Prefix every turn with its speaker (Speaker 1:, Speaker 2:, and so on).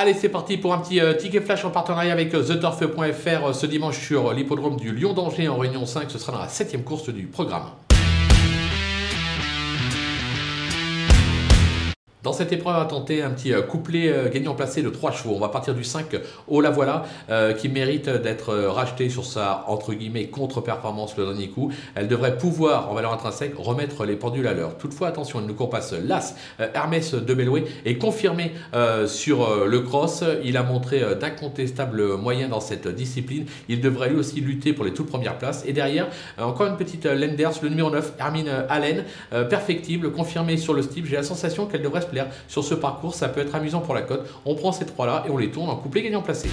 Speaker 1: Allez, c'est parti pour un petit euh, ticket flash en partenariat avec euh, TheTurf.fr euh, ce dimanche sur l'hippodrome du Lyon d'Angers en Réunion 5. Ce sera dans la septième course du programme. Dans cette épreuve, va tenter un petit euh, couplet euh, gagnant placé de 3 chevaux. On va partir du 5 au La Voilà, euh, qui mérite d'être racheté sur sa entre guillemets contre-performance le dernier coup. Elle devrait pouvoir, en valeur intrinsèque, remettre les pendules à l'heure. Toutefois, attention, elle ne court pas seule. L'As, Hermès de Beloué, est confirmé sur le cross. Il a montré d'incontestables moyens dans cette discipline. Il devrait lui aussi lutter pour les toutes premières places. Et derrière, encore une petite Lenders, le numéro 9, Hermine Allen, perfectible, confirmé sur le style. J'ai la sensation qu'elle devrait sur ce parcours. Ça peut être amusant pour la cote. On prend ces trois-là et on les tourne en couplet gagnant placé.